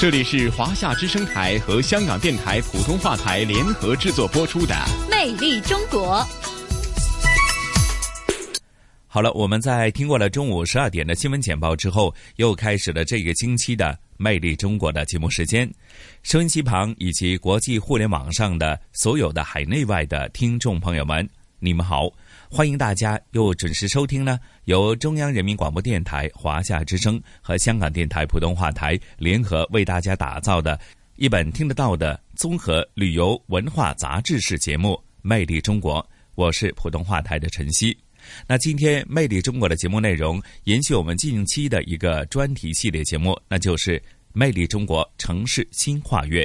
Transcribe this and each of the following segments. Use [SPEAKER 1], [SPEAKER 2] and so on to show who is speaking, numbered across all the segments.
[SPEAKER 1] 这里是华夏之声台和香港电台普通话台联合制作播出的《
[SPEAKER 2] 魅力中国》。
[SPEAKER 3] 好了，我们在听过了中午十二点的新闻简报之后，又开始了这个星期的《魅力中国》的节目时间。收音机旁以及国际互联网上的所有的海内外的听众朋友们，你们好。欢迎大家又准时收听呢，由中央人民广播电台、华夏之声和香港电台普通话台联合为大家打造的一本听得到的综合旅游文化杂志式节目《魅力中国》。我是普通话台的陈曦。那今天《魅力中国》的节目内容延续我们近期的一个专题系列节目，那就是《魅力中国城市新跨越》。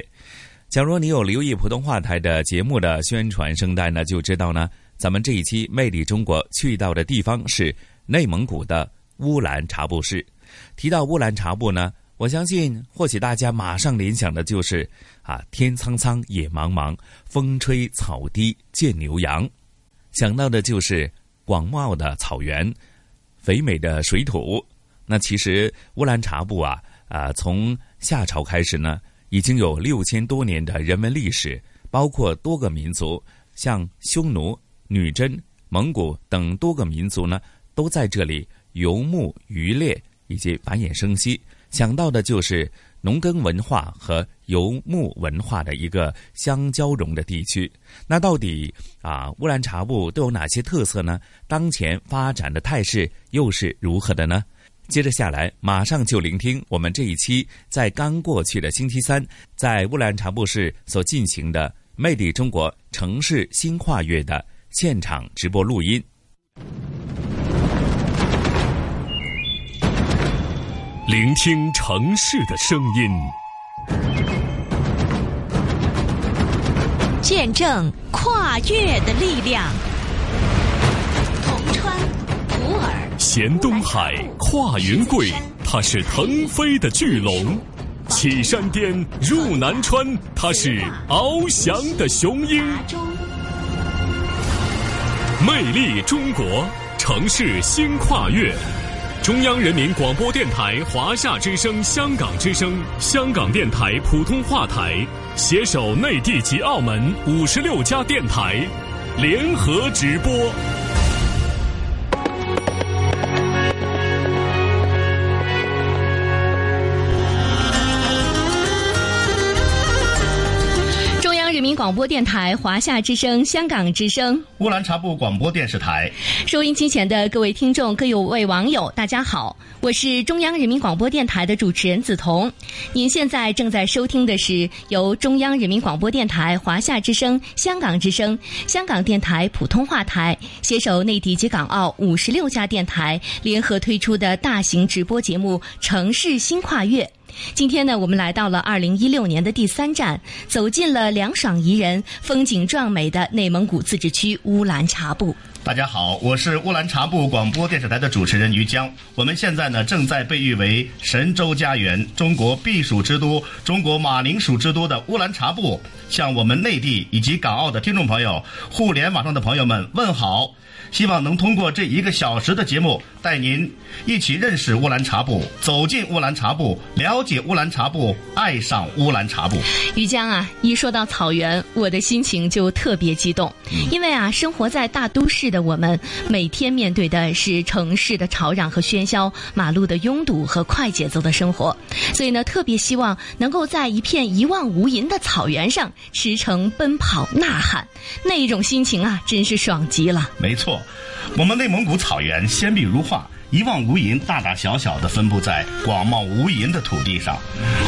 [SPEAKER 3] 假如你有留意普通话台的节目的宣传声带呢，就知道呢。咱们这一期《魅力中国》去到的地方是内蒙古的乌兰察布市。提到乌兰察布呢，我相信或许大家马上联想的就是啊，天苍苍，野茫茫，风吹草低见牛羊，想到的就是广袤的草原、肥美的水土。那其实乌兰察布啊啊，从夏朝开始呢，已经有六千多年的人文历史，包括多个民族，像匈奴。女真、蒙古等多个民族呢，都在这里游牧、渔猎以及繁衍生息。想到的就是农耕文化和游牧文化的一个相交融的地区。那到底啊，乌兰察布都有哪些特色呢？当前发展的态势又是如何的呢？接着下来，马上就聆听我们这一期在刚过去的星期三，在乌兰察布市所进行的《魅力中国城市新跨越》的。现场直播录音，
[SPEAKER 4] 聆听城市的声音，
[SPEAKER 5] 见证跨越的力量。铜川、普洱、
[SPEAKER 4] 咸东海、跨云贵，它是腾飞的巨龙；起山巅、入南川，它是翱翔的雄鹰。魅力中国城市新跨越，中央人民广播电台、华夏之声、香港之声、香港电台普通话台携手内地及澳门五十六家电台联合直播。
[SPEAKER 2] 广播电台、华夏之声、香港之声、
[SPEAKER 6] 乌兰察布广播电视台，
[SPEAKER 2] 收音机前的各位听众、各位网友，大家好，我是中央人民广播电台的主持人梓潼。您现在正在收听的是由中央人民广播电台、华夏之声、香港之声、香港电台普通话台携手内地及港澳五十六家电台联合推出的大型直播节目《城市新跨越》。今天呢，我们来到了二零一六年的第三站，走进了凉爽宜人、风景壮美的内蒙古自治区乌兰察布。
[SPEAKER 6] 大家好，我是乌兰察布广播电视台的主持人于江。我们现在呢，正在被誉为神州家园、中国避暑之都、中国马铃薯之都的乌兰察布，向我们内地以及港澳的听众朋友、互联网上的朋友们问好。希望能通过这一个小时的节目，带您一起认识乌兰察布，走进乌兰察布，了解乌兰察布，爱上乌兰察布。
[SPEAKER 2] 于江啊，一说到草原，我的心情就特别激动，因为啊，生活在大都市的我们，每天面对的是城市的吵嚷和喧嚣，马路的拥堵和快节奏的生活，所以呢，特别希望能够在一片一望无垠的草原上驰骋奔跑呐喊，那一种心情啊，真是爽极了。
[SPEAKER 6] 没错。我们内蒙古草原鲜碧如画，一望无垠，大大小小的分布在广袤无垠的土地上。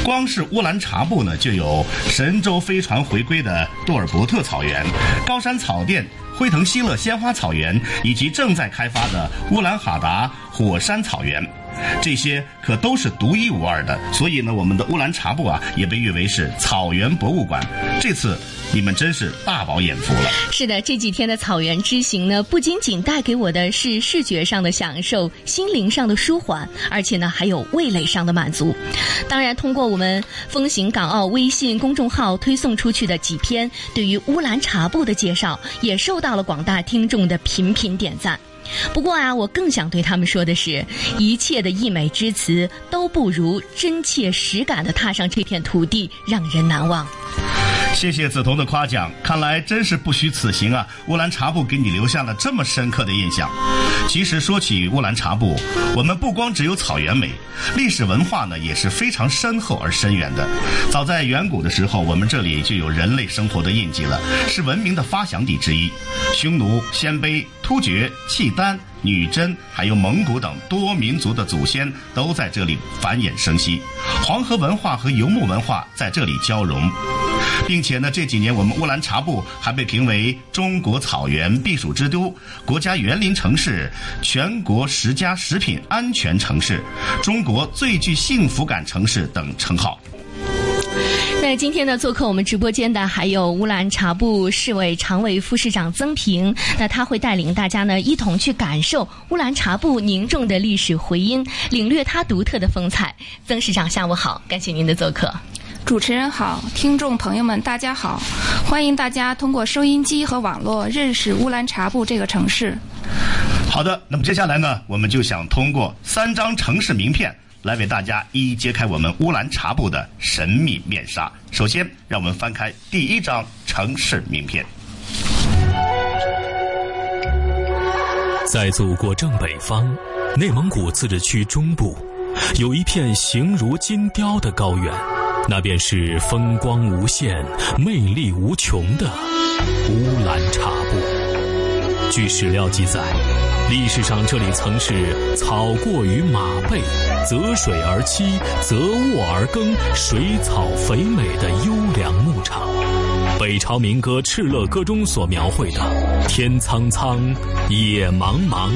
[SPEAKER 6] 光是乌兰察布呢，就有神舟飞船回归的杜尔伯特草原、高山草甸、辉腾锡勒鲜花草原，以及正在开发的乌兰哈达火山草原。这些可都是独一无二的。所以呢，我们的乌兰察布啊，也被誉为是草原博物馆。这次。你们真是大饱眼福了。
[SPEAKER 2] 是的，这几天的草原之行呢，不仅仅带给我的是视觉上的享受、心灵上的舒缓，而且呢，还有味蕾上的满足。当然，通过我们风行港澳微信公众号推送出去的几篇对于乌兰察布的介绍，也受到了广大听众的频频点赞。不过啊，我更想对他们说的是，一切的溢美之词都不如真切实感的踏上这片土地让人难忘。
[SPEAKER 6] 谢谢梓潼的夸奖，看来真是不虚此行啊！乌兰察布给你留下了这么深刻的印象。其实说起乌兰察布，我们不光只有草原美，历史文化呢也是非常深厚而深远的。早在远古的时候，我们这里就有人类生活的印记了，是文明的发祥地之一。匈奴、鲜卑、突厥、契丹。女真还有蒙古等多民族的祖先都在这里繁衍生息，黄河文化和游牧文化在这里交融，并且呢，这几年我们乌兰察布还被评为中国草原避暑之都、国家园林城市、全国十佳食品安全城市、中国最具幸福感城市等称号。
[SPEAKER 2] 那今天呢，做客我们直播间的还有乌兰察布市委常委副市长曾平，那他会带领大家呢一同去感受乌兰察布凝重的历史回音，领略它独特的风采。曾市长，下午好，感谢您的做客。
[SPEAKER 7] 主持人好，听众朋友们大家好，欢迎大家通过收音机和网络认识乌兰察布这个城市。
[SPEAKER 6] 好的，那么接下来呢，我们就想通过三张城市名片。来为大家一一揭开我们乌兰察布的神秘面纱。首先，让我们翻开第一张城市名片。
[SPEAKER 4] 在祖国正北方，内蒙古自治区中部，有一片形如金雕的高原，那便是风光无限、魅力无穷的乌兰察布。据史料记载。历史上，这里曾是草过于马背，择水而栖，择卧而耕，水草肥美的优良牧场。北朝民歌《敕勒歌》中所描绘的“天苍苍，野茫茫，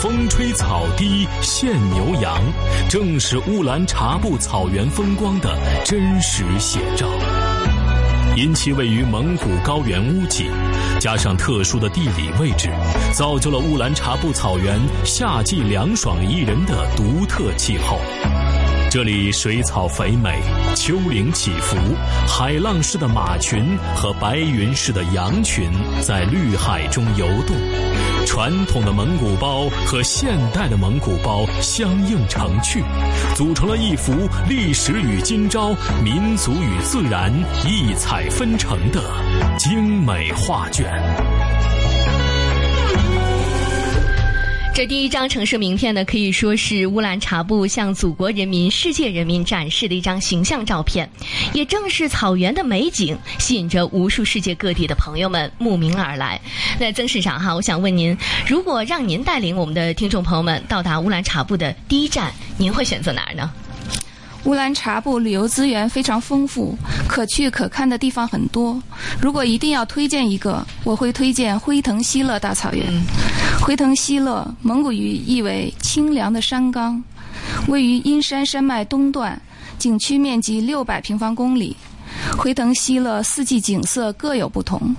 [SPEAKER 4] 风吹草低见牛羊”，正是乌兰察布草原风光的真实写照。因其位于蒙古高原屋脊，加上特殊的地理位置，造就了乌兰察布草原夏季凉爽宜人的独特气候。这里水草肥美，丘陵起伏，海浪似的马群和白云似的羊群在绿海中游动。传统的蒙古包和现代的蒙古包相映成趣，组成了一幅历史与今朝、民族与自然异彩纷呈的精美画卷。
[SPEAKER 2] 这第一张城市名片呢，可以说是乌兰察布向祖国人民、世界人民展示的一张形象照片。也正是草原的美景，吸引着无数世界各地的朋友们慕名而来。那曾市长哈，我想问您，如果让您带领我们的听众朋友们到达乌兰察布的第一站，您会选择哪儿呢？
[SPEAKER 7] 乌兰察布旅游资源非常丰富，可去可看的地方很多。如果一定要推荐一个，我会推荐辉腾锡勒大草原。辉腾锡勒，蒙古语意为清凉的山冈，位于阴山山脉东段，景区面积六百平方公里。辉腾锡勒四季景色各有不同，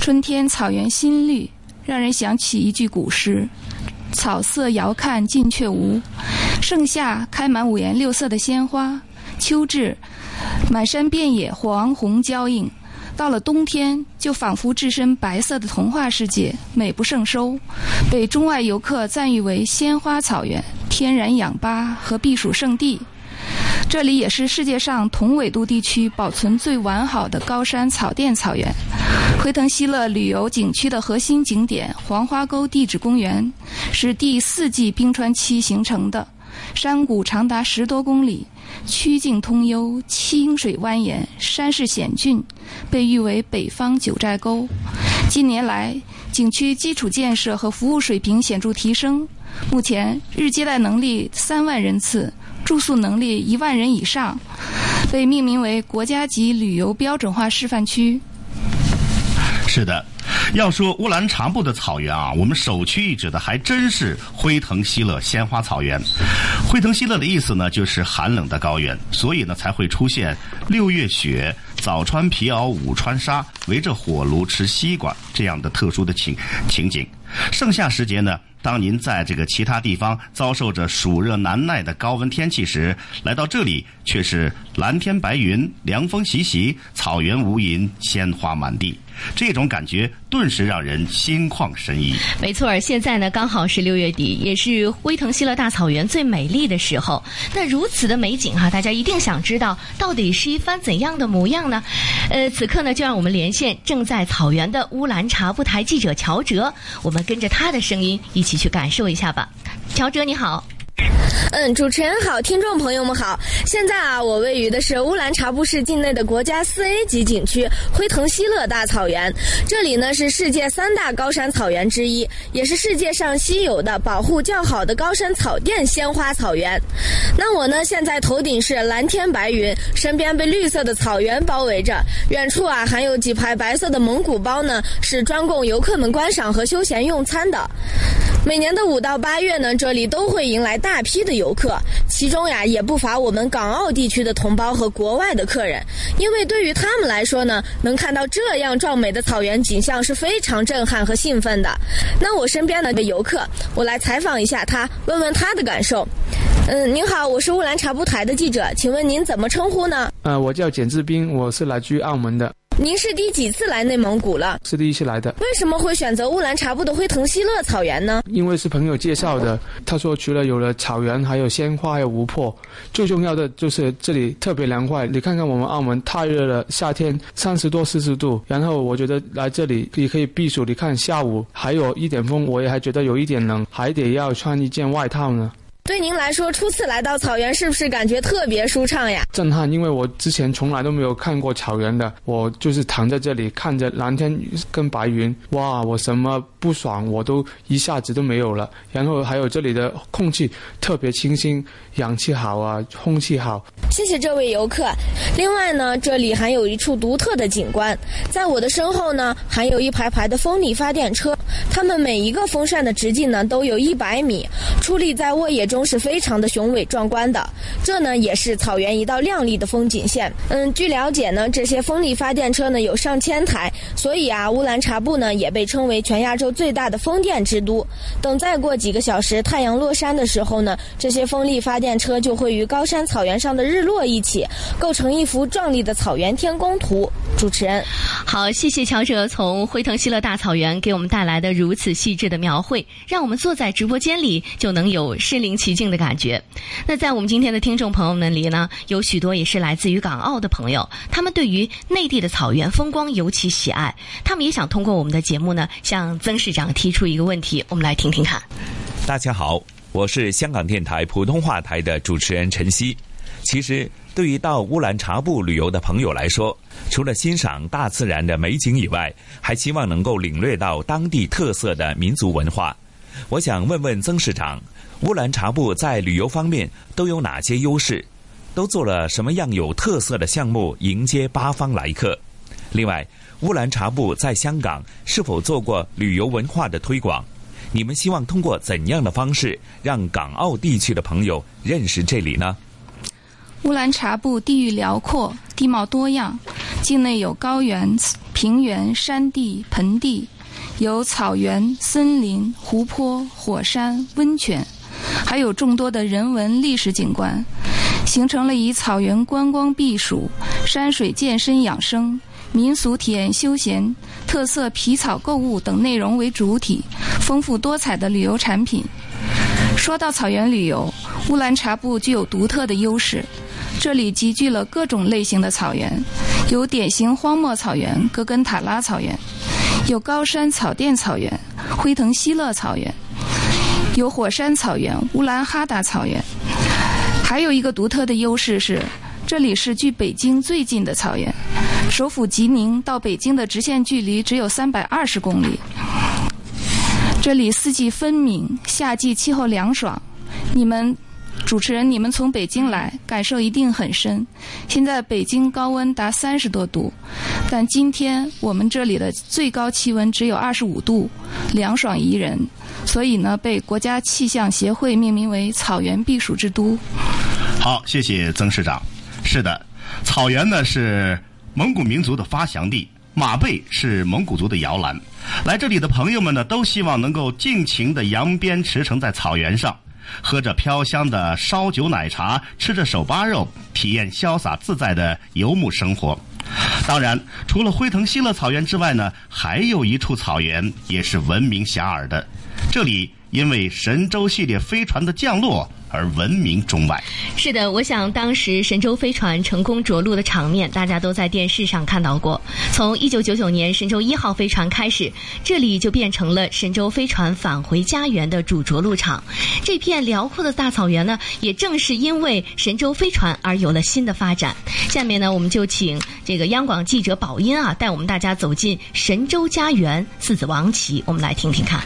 [SPEAKER 7] 春天草原新绿，让人想起一句古诗。草色遥看近却无，盛夏开满五颜六色的鲜花，秋至满山遍野黄红交映，到了冬天就仿佛置身白色的童话世界，美不胜收，被中外游客赞誉为鲜花草原、天然氧吧和避暑胜地。这里也是世界上同纬度地区保存最完好的高山草甸草原。辉腾希勒旅游景区的核心景点黄花沟地质公园，是第四纪冰川期形成的，山谷长达十多公里，曲径通幽，清水蜿蜒，山势险峻，被誉为北方九寨沟。近年来，景区基础建设和服务水平显著提升，目前日接待能力三万人次。住宿能力一万人以上，被命名为国家级旅游标准化示范区。
[SPEAKER 6] 是的，要说乌兰察布的草原啊，我们首屈一指的还真是辉腾西勒鲜花草原。辉腾西勒的意思呢，就是寒冷的高原，所以呢才会出现六月雪、早穿皮袄午穿纱、围着火炉吃西瓜这样的特殊的情情景。盛夏时节呢。当您在这个其他地方遭受着暑热难耐的高温天气时，来到这里却是蓝天白云、凉风习习、草原无垠、鲜花满地。这种感觉顿时让人心旷神怡。
[SPEAKER 2] 没错，现在呢刚好是六月底，也是辉腾西勒大草原最美丽的时候。那如此的美景哈，大家一定想知道到底是一番怎样的模样呢？呃，此刻呢就让我们连线正在草原的乌兰察布台记者乔哲，我们跟着他的声音一起去感受一下吧。乔哲你好。
[SPEAKER 8] 嗯，主持人好，听众朋友们好。现在啊，我位于的是乌兰察布市境内的国家四 A 级景区辉腾锡勒大草原。这里呢是世界三大高山草原之一，也是世界上稀有的保护较好的高山草甸鲜花草原。那我呢，现在头顶是蓝天白云，身边被绿色的草原包围着。远处啊，还有几排白色的蒙古包呢，是专供游客们观赏和休闲用餐的。每年的五到八月呢，这里都会迎来大批的游客，其中呀也不乏我们港澳地区的同胞和国外的客人。因为对于他们来说呢，能看到这样壮美的草原景象是非常震撼和兴奋的。那我身边的个游客，我来采访一下他，问问他的感受。嗯，您好，我是乌兰察布台的记者，请问您怎么称呼呢？
[SPEAKER 9] 呃，我叫简志斌，我是来自于澳门的。
[SPEAKER 8] 您是第几次来内蒙古了？
[SPEAKER 9] 是第一次来的。
[SPEAKER 8] 为什么会选择乌兰察布的辉腾锡勒草原呢？
[SPEAKER 9] 因为是朋友介绍的。他说，除了有了草原，还有鲜花，还有湖泊，最重要的就是这里特别凉快。你看看我们澳门太热了，夏天三十多、四十度。然后我觉得来这里也可以避暑。你看下午还有一点风，我也还觉得有一点冷，还得要穿一件外套呢。
[SPEAKER 8] 对您来说，初次来到草原，是不是感觉特别舒畅呀？
[SPEAKER 9] 震撼，因为我之前从来都没有看过草原的。我就是躺在这里，看着蓝天跟白云，哇，我什么不爽我都一下子都没有了。然后还有这里的空气特别清新，氧气好啊，空气好。
[SPEAKER 8] 谢谢这位游客。另外呢，这里还有一处独特的景观，在我的身后呢，还有一排排的风力发电车，它们每一个风扇的直径呢，都有一百米，矗立在沃野中。中是非常的雄伟壮观的，这呢也是草原一道亮丽的风景线。嗯，据了解呢，这些风力发电车呢有上千台，所以啊，乌兰察布呢也被称为全亚洲最大的风电之都。等再过几个小时太阳落山的时候呢，这些风力发电车就会与高山草原上的日落一起，构成一幅壮丽的草原天宫图。主持人，
[SPEAKER 2] 好，谢谢乔哲从辉腾西勒大草原给我们带来的如此细致的描绘，让我们坐在直播间里就能有身临。其境的感觉。那在我们今天的听众朋友们里呢，有许多也是来自于港澳的朋友，他们对于内地的草原风光尤其喜爱，他们也想通过我们的节目呢，向曾市长提出一个问题，我们来听听看。
[SPEAKER 3] 大家好，我是香港电台普通话台的主持人陈曦。其实，对于到乌兰察布旅游的朋友来说，除了欣赏大自然的美景以外，还希望能够领略到当地特色的民族文化。我想问问曾市长。乌兰察布在旅游方面都有哪些优势？都做了什么样有特色的项目迎接八方来客？另外，乌兰察布在香港是否做过旅游文化的推广？你们希望通过怎样的方式让港澳地区的朋友认识这里呢？
[SPEAKER 7] 乌兰察布地域辽阔，地貌多样，境内有高原、平原、山地、盆地，有草原、森林、湖泊、火山、温泉。还有众多的人文历史景观，形成了以草原观光避暑、山水健身养生、民俗体验休闲、特色皮草购物等内容为主体，丰富多彩的旅游产品。说到草原旅游，乌兰察布具有独特的优势，这里集聚了各种类型的草原，有典型荒漠草原——格根塔拉草原，有高山草甸草原——辉腾西勒草原。有火山草原乌兰哈达草原，还有一个独特的优势是，这里是距北京最近的草原，首府吉宁到北京的直线距离只有三百二十公里。这里四季分明，夏季气候凉爽，你们主持人，你们从北京来，感受一定很深。现在北京高温达三十多度，但今天我们这里的最高气温只有二十五度，凉爽宜人，所以呢，被国家气象协会命名为草原避暑之都。
[SPEAKER 6] 好，谢谢曾市长。是的，草原呢是蒙古民族的发祥地，马背是蒙古族的摇篮。来这里的朋友们呢，都希望能够尽情的扬鞭驰骋在草原上，喝着飘香的烧酒奶茶，吃着手扒肉，体验潇洒自在的游牧生活。当然，除了辉腾锡勒草原之外呢，还有一处草原也是闻名遐迩的，这里因为神舟系列飞船的降落。而闻名中外。
[SPEAKER 2] 是的，我想当时神舟飞船成功着陆的场面，大家都在电视上看到过。从一九九九年神舟一号飞船开始，这里就变成了神舟飞船返回家园的主着陆场。这片辽阔的大草原呢，也正是因为神舟飞船而有了新的发展。下面呢，我们就请这个央广记者宝音啊，带我们大家走进神舟家园四子王旗，我们来听听看。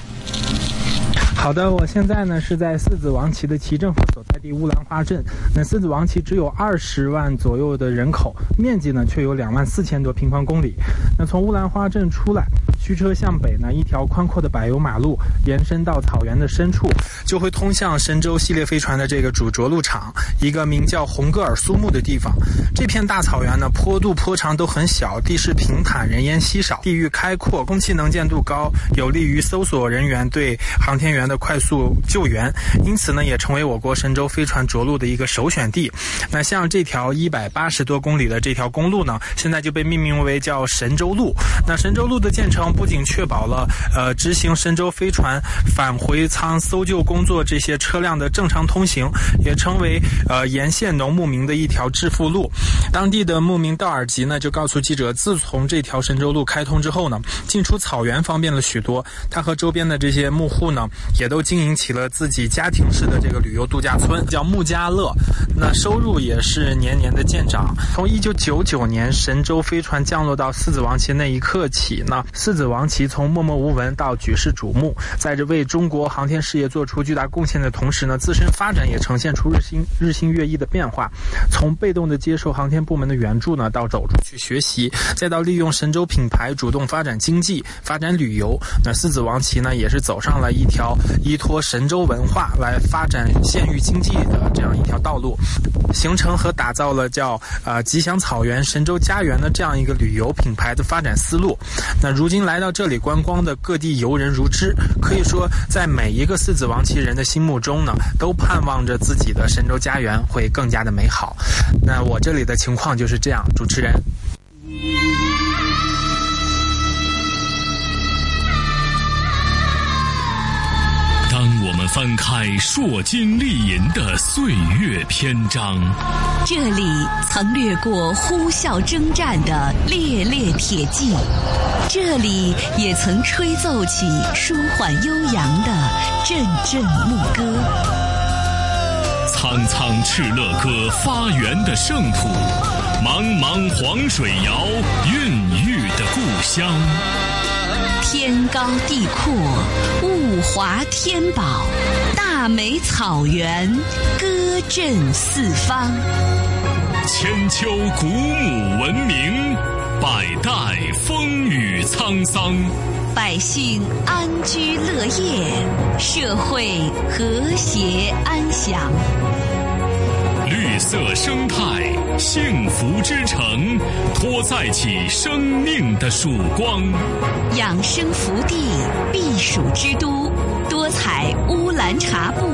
[SPEAKER 10] 好的，我现在呢是在四子王旗的旗政府所在地乌兰花镇。那四子王旗只有二十万左右的人口，面积呢却有两万四千多平方公里。那从乌兰花镇出来，驱车向北呢，一条宽阔的柏油马路延伸到草原的深处，就会通向神舟系列飞船的这个主着陆场，一个名叫红格尔苏木的地方。这片大草原呢，坡度坡长都很小，地势平坦，人烟稀少，地域开阔，空气能见度高，有利于搜索人员对航天员。的快速救援，因此呢，也成为我国神舟飞船着陆的一个首选地。那像这条一百八十多公里的这条公路呢，现在就被命名为叫神舟路。那神舟路的建成不仅确保了呃执行神舟飞船返回舱搜救工作这些车辆的正常通行，也成为呃沿线农牧民的一条致富路。当地的牧民道尔吉呢就告诉记者，自从这条神舟路开通之后呢，进出草原方便了许多。他和周边的这些牧户呢。也都经营起了自己家庭式的这个旅游度假村，叫穆家乐。那收入也是年年的见长。从一九九九年神舟飞船降落到四子王旗那一刻起呢，四子王旗从默默无闻到举世瞩目，在这为中国航天事业做出巨大贡献的同时呢，自身发展也呈现出日新日新月异的变化。从被动的接受航天部门的援助呢，到走出去学习，再到利用神舟品牌主动发展经济、发展旅游，那四子王旗呢，也是走上了一条。依托神州文化来发展县域经济的这样一条道路，形成和打造了叫呃吉祥草原神州家园的这样一个旅游品牌的发展思路。那如今来到这里观光的各地游人如织，可以说在每一个四子王旗人的心目中呢，都盼望着自己的神州家园会更加的美好。那我这里的情况就是这样，主持人。
[SPEAKER 4] 翻开烁金丽银的岁月篇章，
[SPEAKER 5] 这里曾掠过呼啸征战的烈烈铁骑，这里也曾吹奏起舒缓悠扬的阵阵牧歌。
[SPEAKER 4] 苍苍敕勒歌发源的圣土，茫茫黄水谣孕育的故乡。
[SPEAKER 5] 天高地阔，物华天宝，大美草原，歌震四方。
[SPEAKER 4] 千秋古母文明，百代风雨沧桑。
[SPEAKER 5] 百姓安居乐业，社会和谐安详。
[SPEAKER 4] 色生态，幸福之城，托载起生命的曙光。
[SPEAKER 5] 养生福地，避暑之都，多彩乌兰察布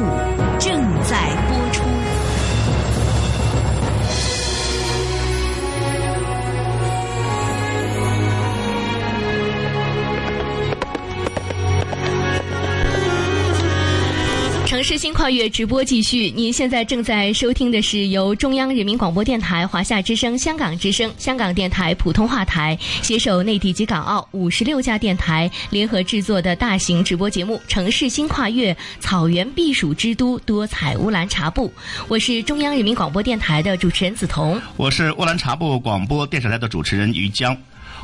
[SPEAKER 2] 新跨越直播继续，您现在正在收听的是由中央人民广播电台、华夏之声、香港之声、香港电台普通话台携手内地及港澳五十六家电台联合制作的大型直播节目《城市新跨越：草原避暑之都多彩乌兰察布》。我是中央人民广播电台的主持人梓潼，
[SPEAKER 6] 我是乌兰察布广播电视台的主持人于江。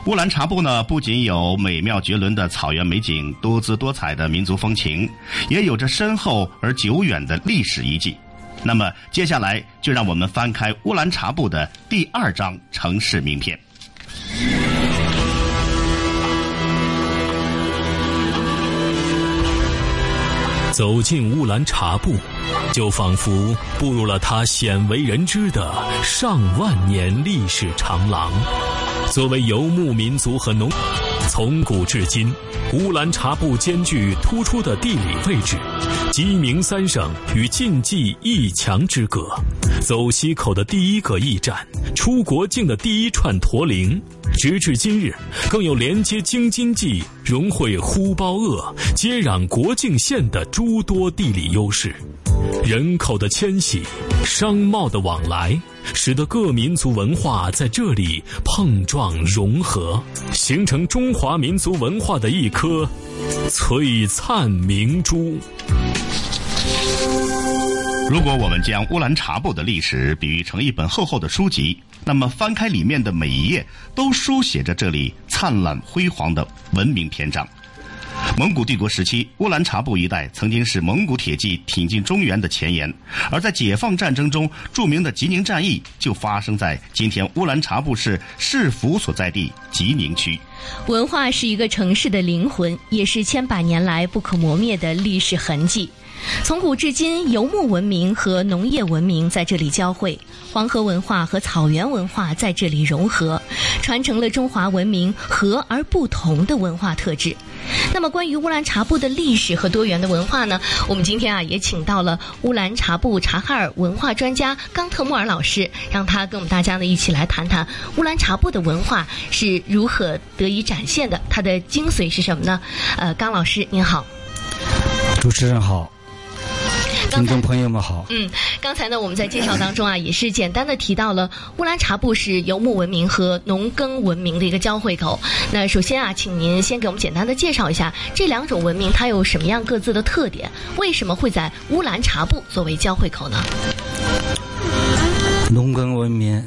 [SPEAKER 6] 乌兰察布呢，不仅有美妙绝伦的草原美景、多姿多彩的民族风情，也有着深厚而久远的历史遗迹。那么接下来就让我们翻开乌兰察布的第二张城市名片。
[SPEAKER 4] 走进乌兰察布，就仿佛步入了它鲜为人知的上万年历史长廊。作为游牧民族和农，从古至今，乌兰察布兼具突出的地理位置，鸡鸣三省与晋冀一墙之隔，走西口的第一个驿站，出国境的第一串驼铃。直至今日，更有连接京津冀、融汇呼包鄂、接壤国境线的诸多地理优势。人口的迁徙、商贸的往来，使得各民族文化在这里碰撞融合，形成中华民族文化的一颗璀璨明珠。
[SPEAKER 6] 如果我们将乌兰察布的历史比喻成一本厚厚的书籍，那么翻开里面的每一页，都书写着这里灿烂辉煌的文明篇章。蒙古帝国时期，乌兰察布一带曾经是蒙古铁骑挺进中原的前沿，而在解放战争中，著名的吉宁战役就发生在今天乌兰察布市市府所在地吉宁区。
[SPEAKER 2] 文化是一个城市的灵魂，也是千百年来不可磨灭的历史痕迹。从古至今，游牧文明和农业文明在这里交汇，黄河文化和草原文化在这里融合，传承了中华文明和而不同的文化特质。那么，关于乌兰察布的历史和多元的文化呢？我们今天啊也请到了乌兰察布察哈尔文化专家冈特穆尔老师，让他跟我们大家呢一起来谈谈乌兰察布的文化是如何得以展现的，它的精髓是什么呢？呃，冈老师您好，
[SPEAKER 11] 主持人好。听众朋友们好。
[SPEAKER 2] 嗯，刚才呢，我们在介绍当中啊，也是简单的提到了乌兰察布是游牧文明和农耕文明的一个交汇口。那首先啊，请您先给我们简单的介绍一下这两种文明它有什么样各自的特点，为什么会在乌兰察布作为交汇口呢？
[SPEAKER 11] 农耕文明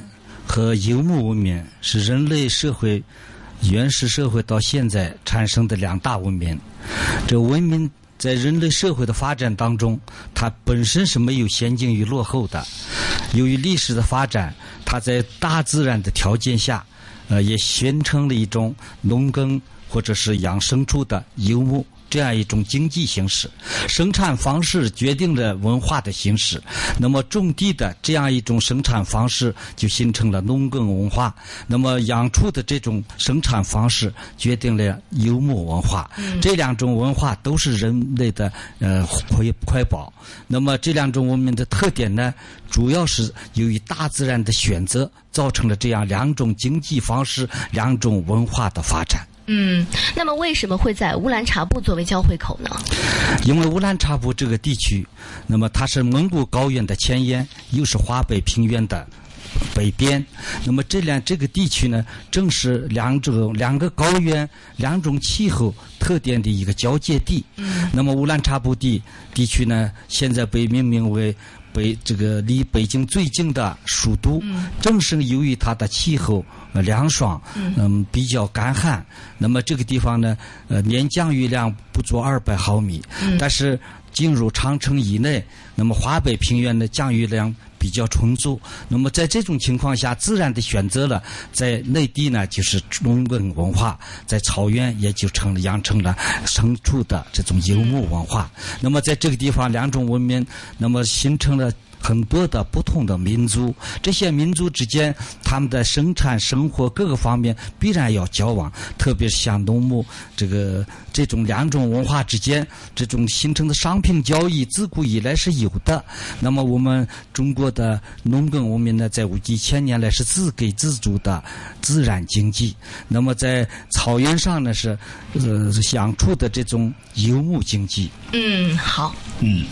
[SPEAKER 11] 和游牧文明是人类社会原始社会到现在产生的两大文明，这文明。在人类社会的发展当中，它本身是没有先进与落后的。由于历史的发展，它在大自然的条件下，呃，也形成了一种农耕或者是养牲畜的游牧。这样一种经济形式，生产方式决定了文化的形式。那么种地的这样一种生产方式，就形成了农耕文化。那么养畜的这种生产方式，决定了游牧文化。这两种文化都是人类的呃瑰瑰宝。那么这两种文明的特点呢，主要是由于大自然的选择，造成了这样两种经济方式、两种文化的发展。
[SPEAKER 2] 嗯，那么为什么会在乌兰察布作为交汇口呢？
[SPEAKER 11] 因为乌兰察布这个地区，那么它是蒙古高原的前沿，又是华北平原的北边。那么这两这个地区呢，正是两种两个高原、两种气候特点的一个交界地。嗯。那么乌兰察布地地区呢，现在被命名为。北这个离北京最近的首都，正是由于它的气候凉爽，嗯，比较干旱。那么这个地方呢，呃，年降雨量不足二百毫米，但是进入长城以内，那么华北平原的降雨量。比较充足，那么在这种情况下，自然的选择了在内地呢，就是农耕文化；在草原也就成了养成了牲畜的这种游牧文化。那么在这个地方，两种文明，那么形成了。很多的不同的民族，这些民族之间，他们的生产生活各个方面必然要交往，特别是像农牧这个这种两种文化之间，这种形成的商品交易，自古以来是有的。那么我们中国的农耕文明呢，在几千年来是自给自足的自然经济。那么在草原上呢，是呃相处的这种游牧经济。
[SPEAKER 2] 嗯，好。
[SPEAKER 6] 嗯，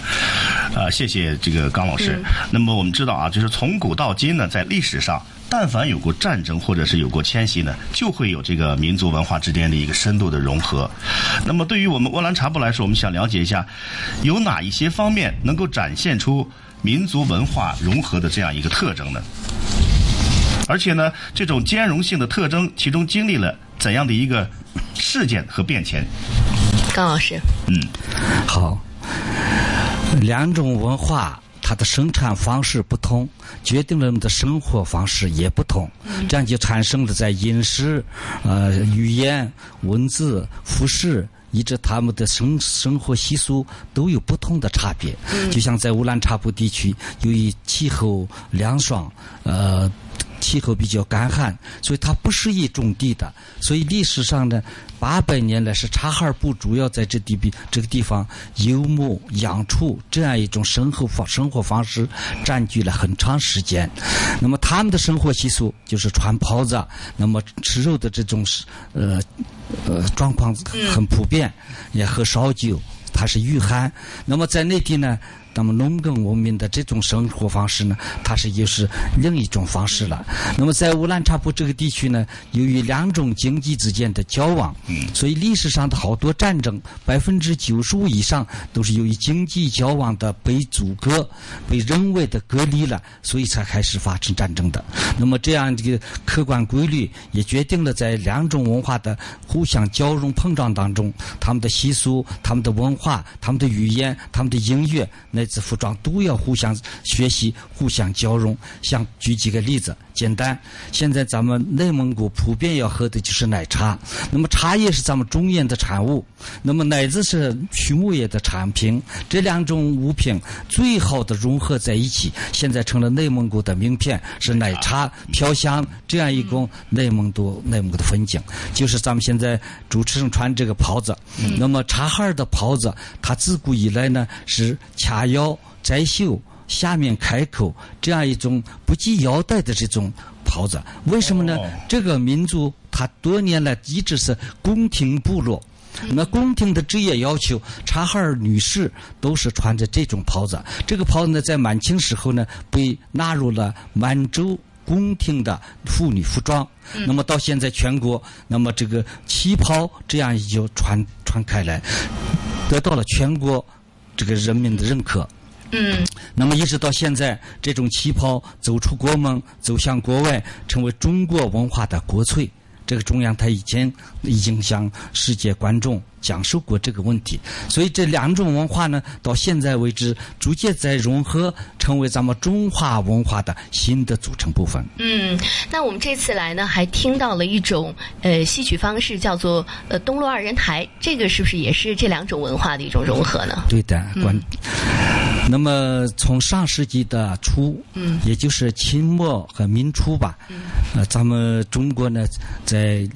[SPEAKER 6] 啊，谢谢这个刚老师。那么我们知道啊，就是从古到今呢，在历史上，但凡有过战争或者是有过迁徙呢，就会有这个民族文化之间的一个深度的融合。那么对于我们乌兰察布来说，我们想了解一下，有哪一些方面能够展现出民族文化融合的这样一个特征呢？而且呢，这种兼容性的特征，其中经历了怎样的一个事件和变迁？
[SPEAKER 2] 高老师，
[SPEAKER 6] 嗯，
[SPEAKER 11] 好，两种文化。它的生产方式不同，决定了人们的生活方式也不同，这样就产生了在饮食、呃语言、文字、服饰。以致他们的生生活习俗都有不同的差别。就像在乌兰察布地区，由于气候凉爽，呃。气候比较干旱，所以它不适宜种地的。所以历史上呢，八百年来是察哈尔部主要在这地比这个地方游牧养畜这样一种生活方生活方式占据了很长时间。那么他们的生活习俗就是穿袍子，那么吃肉的这种是呃呃状况很普遍，也喝烧酒，它是御寒。那么在内地呢？那么农耕文明的这种生活方式呢，它是又是另一种方式了。那么在乌兰察布这个地区呢，由于两种经济之间的交往，所以历史上的好多战争，百分之九十五以上都是由于经济交往的被阻隔、被人为的隔离了，所以才开始发生战争的。那么这样这个客观规律也决定了在两种文化的互相交融碰撞当中，他们的习俗、他们的文化、他们的语言、他们的音乐。乃至服装都要互相学习、互相交融。像举几个例子，简单。现在咱们内蒙古普遍要喝的就是奶茶。那么茶叶是咱们中原的产物，那么奶子是畜牧业的产品。这两种物品最好的融合在一起，现在成了内蒙古的名片，是奶茶飘香这样一种内蒙古内蒙古的风景。就是咱们现在主持人穿这个袍子。那么察哈尔的袍子，它自古以来呢是掐。腰摘袖，下面开口，这样一种不系腰带的这种袍子，为什么呢？这个民族它多年来一直是宫廷部落，那宫廷的职业要求，察哈尔女士都是穿着这种袍子。这个袍子呢，在满清时候呢，被纳入了满洲宫廷的妇女服装。那么到现在全国，那么这个旗袍这样就传传开来，得到了全国。这个人民的认可，
[SPEAKER 2] 嗯，
[SPEAKER 11] 那么一直到现在，这种旗袍走出国门，走向国外，成为中国文化的国粹。这个中央台已经已经向世界观众讲述过这个问题，所以这两种文化呢，到现在为止逐渐在融合，成为咱们中华文化的新的组成部分。
[SPEAKER 2] 嗯，那我们这次来呢，还听到了一种呃戏曲方式，叫做呃东路二人台，这个是不是也是这两种文化的一种融合呢？
[SPEAKER 11] 对的，关。那么从上世纪的初，
[SPEAKER 2] 嗯，
[SPEAKER 11] 也就是清末和民初吧，
[SPEAKER 2] 嗯，
[SPEAKER 11] 呃，咱们中国呢，在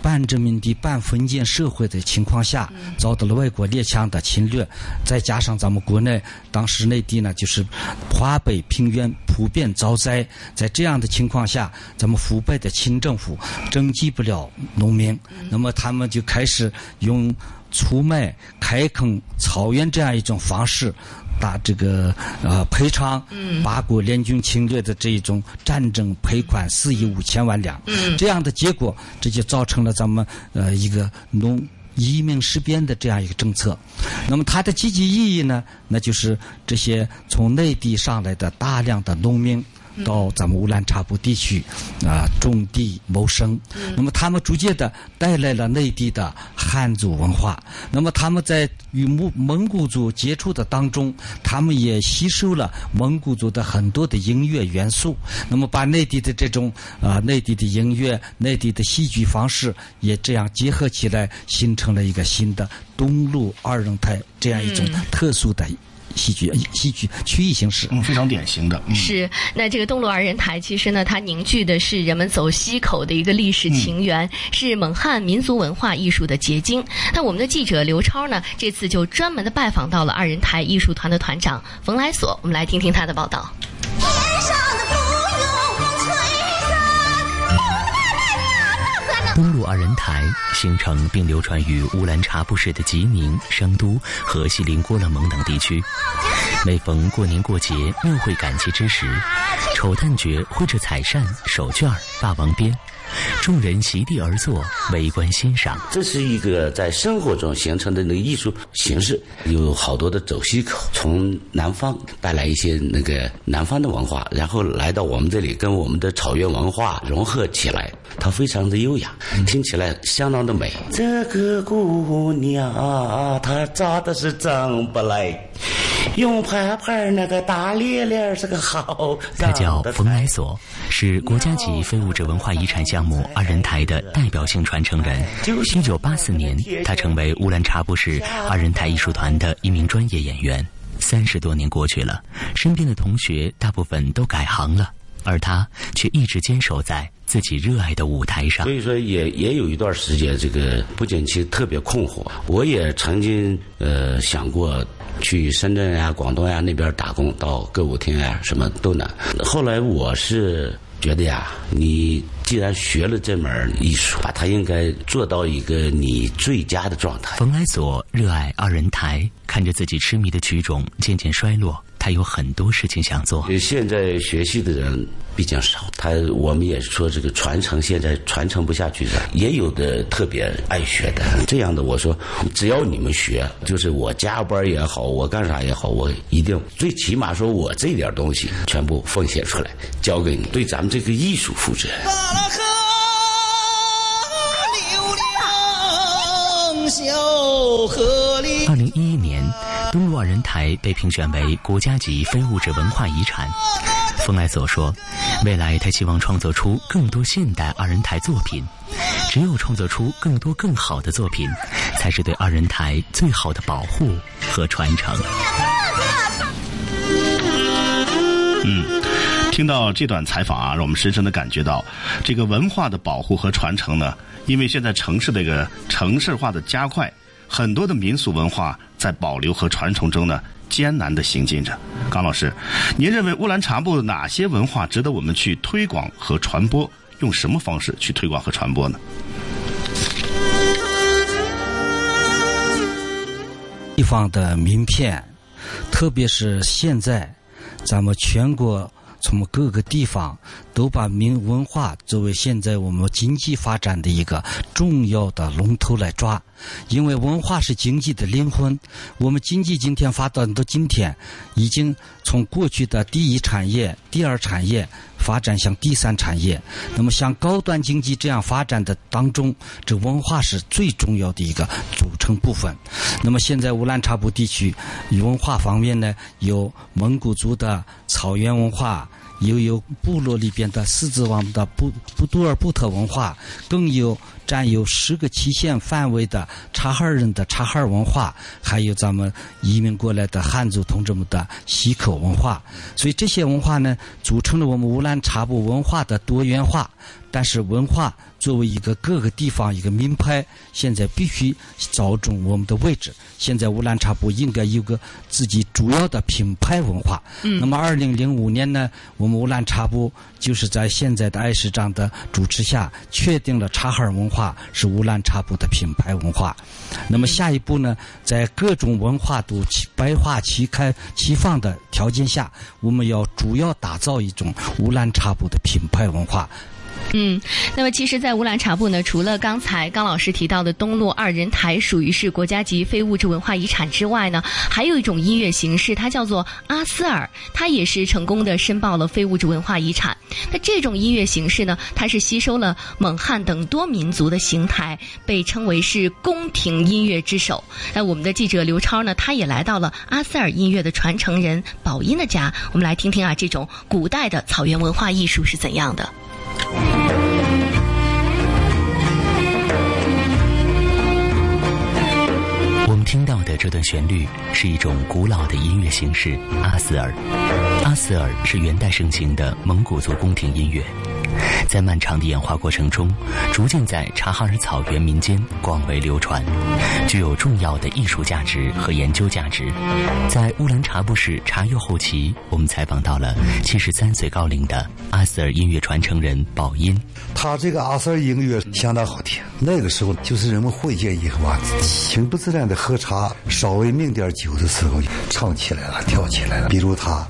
[SPEAKER 11] 半殖民地半封建社会的情况下，遭到了外国列强的侵略，再加上咱们国内当时内地呢，就是华北平原普遍遭灾，在这样的情况下，咱们腐败的清政府征集不了农民，那么他们就开始用出卖、开垦草原这样一种方式。打这个呃赔偿，八国联军侵略的这一种战争赔款四亿五千万两，这样的结果，这就造成了咱们呃一个农移民事变的这样一个政策。那么它的积极意义呢，那就是这些从内地上来的大量的农民。到咱们乌兰察布地区，啊，种地谋生。那么他们逐渐的带来了内地的汉族文化。那么他们在与蒙蒙古族接触的当中，他们也吸收了蒙古族的很多的音乐元素。那么把内地的这种啊，内地的音乐、内地的戏剧方式也这样结合起来，形成了一个新的东路二人台这样一种特殊的。戏剧戏剧区域形式，
[SPEAKER 6] 嗯，非常典型的。
[SPEAKER 2] 是，那这个东路二人台，其实呢，它凝聚的是人们走西口的一个历史情缘，是蒙汉民族文化艺术的结晶。那我们的记者刘超呢，这次就专门的拜访到了二人台艺术团的团长冯来锁，我们来听听他的报道。
[SPEAKER 12] 东路二人台形成并流传于乌兰察布市的集宁、商都和锡林郭勒盟等地区。每逢过年过节、庙会赶集之时，丑旦角挥着彩扇、手绢、霸王鞭。众人席地而坐，围观欣赏。
[SPEAKER 13] 这是一个在生活中形成的那个艺术形式，有好多的走西口，从南方带来一些那个南方的文化，然后来到我们这里，跟我们的草原文化融合起来，它非常的优雅，听起来相当的美。这个姑娘啊她长得是真不赖。用盘盘那个大咧咧是个好。
[SPEAKER 12] 她叫冯来所，是国家级非物质文化遗产项目二人台的代表性传承人。一九八四年，他成为乌兰察布市二人台艺术团的一名专业演员。三十多年过去了，身边的同学大部分都改行了，而他却一直坚守在自己热爱的舞台上。
[SPEAKER 13] 所以说，也也有一段时间，这个不景气特别困惑。我也曾经呃想过去深圳呀、广东呀那边打工，到歌舞厅呀，什么都能。后来我是觉得呀，你既然学了这门艺术，把它应该做到一个你最佳的状态。
[SPEAKER 12] 冯来所热爱二人台，看着自己痴迷的曲种渐渐衰落，他有很多事情想做。
[SPEAKER 13] 现在学戏的人毕竟少，他我们也说这个传承现在传承不下去的，也有的特别爱学的。这样的我说，只要你们学，就是我加班也好，我干啥也好，我一定最起码说我这点东西全部奉献出来，交给你，对咱们这个艺术负责。
[SPEAKER 12] 二零一一年，东陆二人台被评选为国家级非物质文化遗产。冯来所说，未来他希望创作出更多现代二人台作品。只有创作出更多更好的作品，才是对二人台最好的保护和传承。
[SPEAKER 6] 嗯，听到这段采访啊，让我们深深的感觉到，这个文化的保护和传承呢，因为现在城市这个城市化的加快，很多的民俗文化在保留和传承中呢，艰难的行进着。刚老师，您认为乌兰察布哪些文化值得我们去推广和传播？用什么方式去推广和传播呢？
[SPEAKER 11] 地方的名片，特别是现在，咱们全国从各个地方都把民文化作为现在我们经济发展的一个重要的龙头来抓，因为文化是经济的灵魂。我们经济今天发展到今天，已经从过去的第一产业、第二产业。发展向第三产业，那么像高端经济这样发展的当中，这文化是最重要的一个组成部分。那么现在乌兰察布地区文化方面呢，有蒙古族的草原文化。又有部落里边的狮子王的布布杜尔布特文化，更有占有十个期限范围的察哈尔人的察哈尔文化，还有咱们移民过来的汉族同志们的西口文化。所以这些文化呢，组成了我们乌兰察布文化的多元化。但是文化作为一个各个地方一个名牌，现在必须找准我们的位置。现在乌兰察布应该有个自己主要的品牌文化。嗯。那么，二零零五年呢，我们乌兰察布就是在现在的艾市长的主持下，确定了察哈尔文化是乌兰察布的品牌文化。那么下一步呢，在各种文化都齐百花齐开齐放的条件下，我们要主要打造一种乌兰察布的品牌文化。
[SPEAKER 2] 嗯，那么其实，在乌兰察布呢，除了刚才刚老师提到的东路二人台属于是国家级非物质文化遗产之外呢，还有一种音乐形式，它叫做阿斯尔，它也是成功的申报了非物质文化遗产。那这种音乐形式呢，它是吸收了蒙汉等多民族的形态，被称为是宫廷音乐之首。那我们的记者刘超呢，他也来到了阿斯尔音乐的传承人宝音的家，我们来听听啊，这种古代的草原文化艺术是怎样的。
[SPEAKER 12] 我们听到的这段旋律是一种古老的音乐形式——阿斯尔。阿斯尔是元代盛行的蒙古族宫廷音乐。在漫长的演化过程中，逐渐在察哈尔草原民间广为流传，具有重要的艺术价值和研究价值。在乌兰察布市察右后旗，我们采访到了七十三岁高龄的阿斯尔音乐传承人宝音。
[SPEAKER 14] 他这个阿斯尔音乐相当好听。那个时候，就是人们会见以后啊，情不自禁的喝茶，稍微抿点酒的时候，唱起来了，跳起来了。比如他。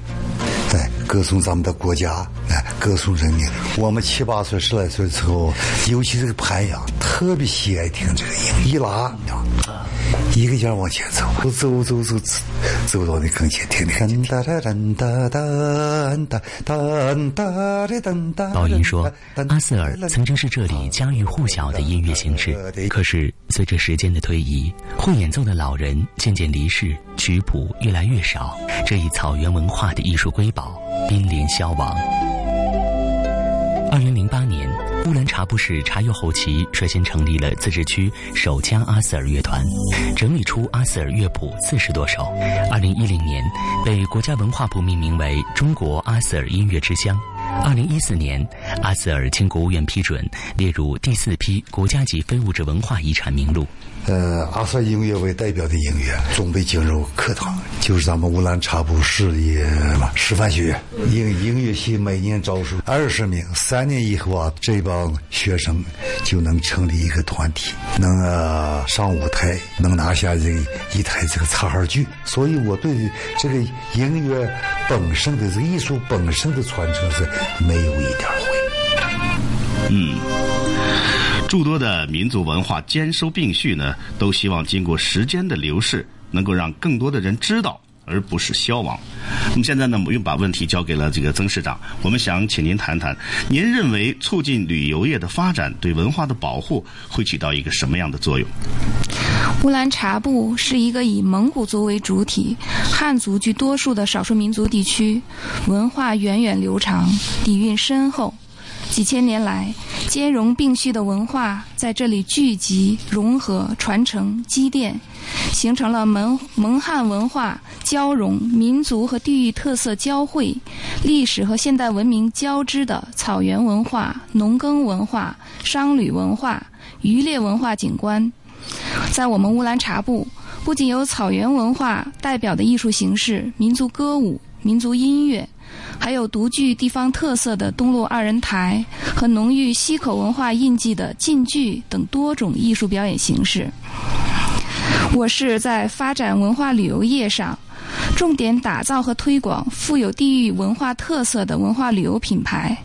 [SPEAKER 14] 哎歌颂咱们的国家，哎，歌颂人民。我们七八岁、十来岁的时候，尤其这个潘阳，特别喜爱听这个音，一拉，一个劲儿往前走，走走走走，走到你跟前，听听。
[SPEAKER 12] 宝音说，阿瑟尔曾经是这里家喻户晓的音乐形式，可是随着时间的推移，会演奏的老人渐渐离世，曲谱越来越少，这一草原文化的艺术瑰宝濒临消亡。二零零八年。乌兰察布市察右后旗率先成立了自治区首家阿斯尔乐团，整理出阿斯尔乐谱四十多首。二零一零年，被国家文化部命名为中国阿斯尔音乐之乡。二零一四年，阿瑟尔经国务院批准列入第四批国家级非物质文化遗产名录。
[SPEAKER 14] 呃，阿瑟音乐为代表的音乐准备进入课堂，就是咱们乌兰察布市的师范学院音音乐系每年招收二十名，三年以后啊，这帮学生就能成立一个团体，能呃上舞台，能拿下这一台这个插号剧。所以我对这个音乐本身的这个艺术本身的传承是没有一点灰。
[SPEAKER 6] 嗯。诸多的民族文化兼收并蓄呢，都希望经过时间的流逝，能够让更多的人知道，而不是消亡。那么现在呢，我们又把问题交给了这个曾市长，我们想请您谈谈，您认为促进旅游业的发展对文化的保护会起到一个什么样的作用？
[SPEAKER 7] 乌兰察布是一个以蒙古族为主体、汉族居多数的少数民族地区，文化源远流长，底蕴深厚。几千年来，兼容并蓄的文化在这里聚集、融合、传承、积淀，形成了蒙蒙汉文化交融、民族和地域特色交汇、历史和现代文明交织的草原文化、农耕文化、商旅文化、渔猎文化景观。在我们乌兰察布，不仅有草原文化代表的艺术形式——民族歌舞、民族音乐。还有独具地方特色的东路二人台和浓郁溪口文化印记的晋剧等多种艺术表演形式。我市在发展文化旅游业上，重点打造和推广富有地域文化特色的文化旅游品牌。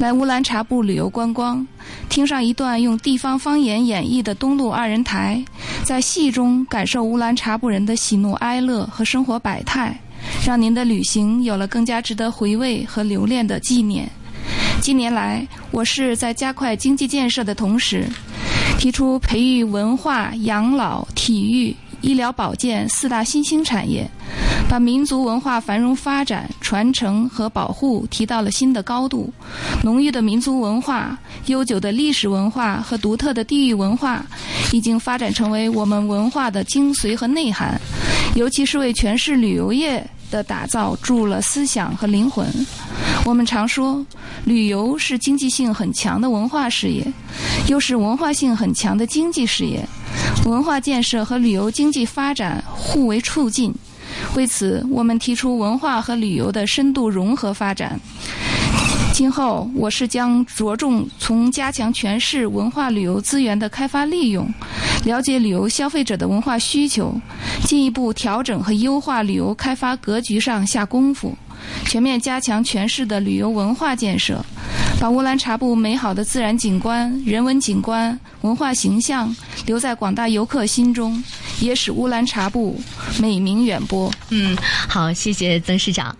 [SPEAKER 7] 来乌兰察布旅游观光，听上一段用地方方言演绎的东路二人台，在戏中感受乌兰察布人的喜怒哀乐和生活百态。让您的旅行有了更加值得回味和留恋的纪念。近年来，我市在加快经济建设的同时，提出培育文化、养老、体育、医疗保健四大新兴产业，把民族文化繁荣发展、传承和保护提到了新的高度。浓郁的民族文化、悠久的历史文化和独特的地域文化，已经发展成为我们文化的精髓和内涵。尤其是为全市旅游业的打造注入了思想和灵魂。我们常说，旅游是经济性很强的文化事业，又是文化性很强的经济事业。文化建设和旅游经济发展互为促进。为此，我们提出文化和旅游的深度融合发展。今后，我市将着重从加强全市文化旅游资源的开发利用，了解旅游消费者的文化需求，进一步调整和优化旅游开发格局上下功夫，全面加强全市的旅游文化建设，把乌兰察布美好的自然景观、人文景观、文化形象留在广大游客心中，也使乌兰察布美名远播。
[SPEAKER 2] 嗯，好，谢谢曾市长。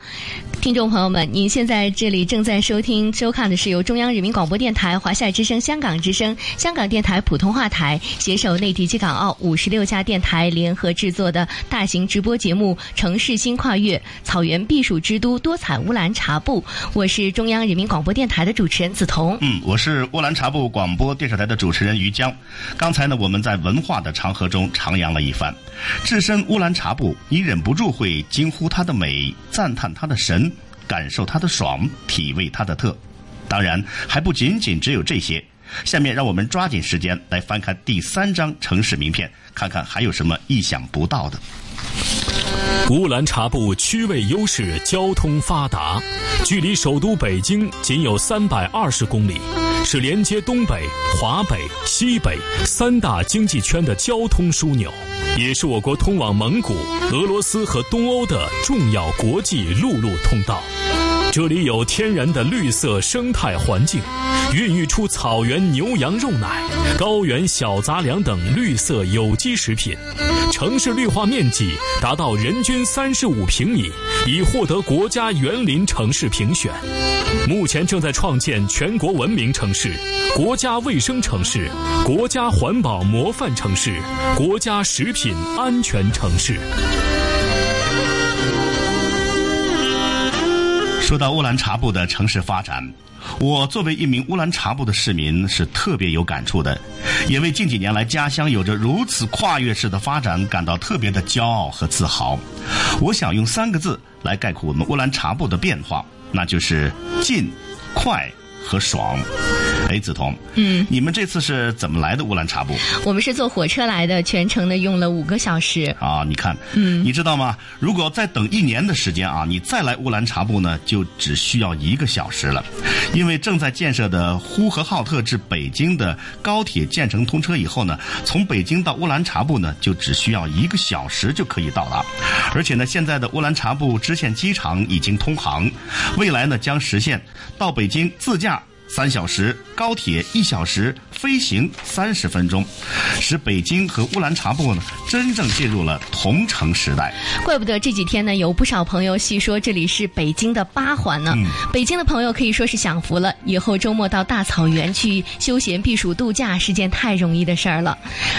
[SPEAKER 2] 听众朋友们，您现在这里正在收听、收看的是由中央人民广播电台、华夏之声、香港之声、香港电台普通话台携手内地及港澳五十六家电台联合制作的大型直播节目《城市新跨越：草原避暑之都多彩乌兰察布》。我是中央人民广播电台的主持人梓潼。
[SPEAKER 6] 嗯，我是乌兰察布广播电视台的主持人于江。刚才呢，我们在文化的长河中徜徉了一番，置身乌兰察布，你忍不住会惊呼它的美，赞叹它的神。感受它的爽，体味它的特，当然还不仅仅只有这些。下面让我们抓紧时间来翻看第三张城市名片，看看还有什么意想不到的。
[SPEAKER 4] 乌兰察布区位优势，交通发达，距离首都北京仅有三百二十公里，是连接东北、华北、西北三大经济圈的交通枢纽，也是我国通往蒙古、俄罗斯和东欧的重要国际陆路通道。这里有天然的绿色生态环境，孕育出草原牛羊肉奶、高原小杂粮等绿色有机食品。城市绿化面积达到人均三十五平米，已获得国家园林城市评选。目前正在创建全国文明城市、国家卫生城市、国家环保模范城市、国家食品安全城市。
[SPEAKER 6] 说到乌兰察布的城市发展，我作为一名乌兰察布的市民是特别有感触的，也为近几年来家乡有着如此跨越式的发展感到特别的骄傲和自豪。我想用三个字来概括我们乌兰察布的变化，那就是近、快和爽。哎，梓潼，
[SPEAKER 2] 嗯，
[SPEAKER 6] 你们这次是怎么来的乌兰察布？
[SPEAKER 2] 我们是坐火车来的，全程呢用了五个小时。
[SPEAKER 6] 啊，你看，
[SPEAKER 2] 嗯，
[SPEAKER 6] 你知道吗？如果再等一年的时间啊，你再来乌兰察布呢，就只需要一个小时了，因为正在建设的呼和浩特至北京的高铁建成通车以后呢，从北京到乌兰察布呢，就只需要一个小时就可以到达。而且呢，现在的乌兰察布支线机场已经通航，未来呢将实现到北京自驾。三小时，高铁一小时，飞行三十分钟，使北京和乌兰察布呢真正进入了同城时代。
[SPEAKER 2] 怪不得这几天呢，有不少朋友戏说这里是北京的八环呢。
[SPEAKER 6] 嗯
[SPEAKER 2] 北京的朋友可以说是享福了，以后周末到大草原去休闲避暑度假是件太容易的事儿了。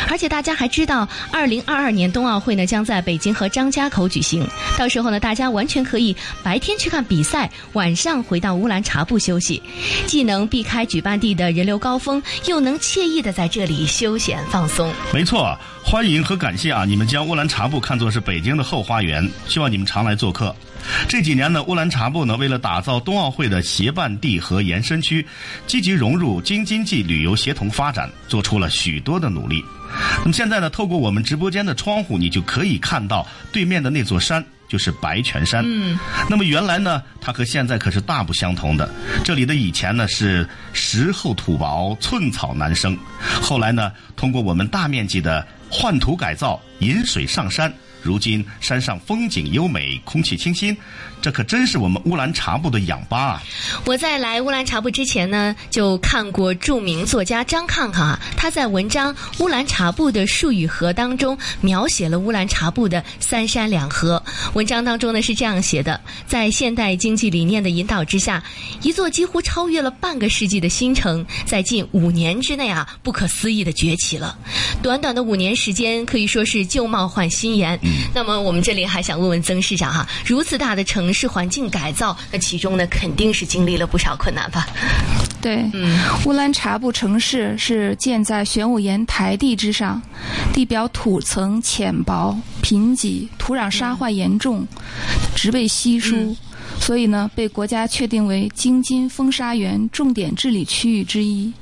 [SPEAKER 2] 而且大家还知道，二零二二年冬奥会呢将在北京和张家口举行，到时候呢，大家完全可以白天去看比赛，晚上回到乌兰察布休息，既能避开举办地的人流高峰，又能惬意的在这里休闲放松。
[SPEAKER 6] 没错，欢迎和感谢啊！你们将乌兰察布看作是北京的后花园，希望你们常来做客。这几年呢，乌兰察布呢，为了打造冬奥会的协办地和延伸区，积极融入京津冀旅游协同发展，做出了许多的努力。那么现在呢，透过我们直播间的窗户，你就可以看到对面的那座山。就是白泉山。
[SPEAKER 2] 嗯，
[SPEAKER 6] 那么原来呢，它和现在可是大不相同的。这里的以前呢是石厚土薄，寸草难生。后来呢，通过我们大面积的换土改造，引水上山。如今山上风景优美，空气清新，这可真是我们乌兰察布的氧吧啊！
[SPEAKER 2] 我在来乌兰察布之前呢，就看过著名作家张抗抗啊，他在文章《乌兰察布的树与河》当中描写了乌兰察布的三山两河。文章当中呢是这样写的：在现代经济理念的引导之下，一座几乎超越了半个世纪的新城，在近五年之内啊，不可思议的崛起了。短短的五年时间，可以说是旧貌换新颜。那么我们这里还想问问曾市长哈，如此大的城市环境改造，那其中呢肯定是经历了不少困难吧？
[SPEAKER 7] 对，
[SPEAKER 2] 嗯，
[SPEAKER 7] 乌兰察布城市是建在玄武岩台地之上，地表土层浅薄、贫瘠，土壤沙化严重，植被稀疏。
[SPEAKER 2] 嗯
[SPEAKER 7] 所以呢，被国家确定为京津风沙源重点治理区域之一。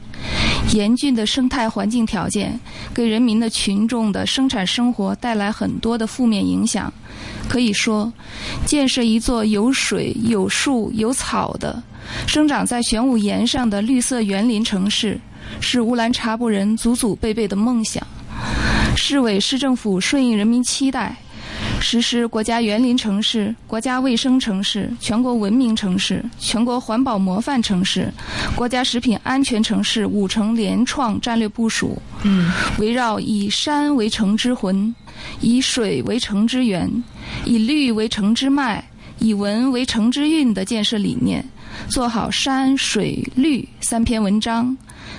[SPEAKER 7] 严峻的生态环境条件给人民的群众的生产生活带来很多的负面影响。可以说，建设一座有水、有树、有草的生长在玄武岩上的绿色园林城市，是乌兰察布人祖祖辈辈的梦想。市委市政府顺应人民期待。实施国家园林城市、国家卫生城市、全国文明城市、全国环保模范城市、国家食品安全城市五城联创战略部署。
[SPEAKER 2] 嗯，
[SPEAKER 7] 围绕以山为城之魂，以水为城之源，以绿为城之脉，以文为城之韵的建设理念，做好山水绿三篇文章，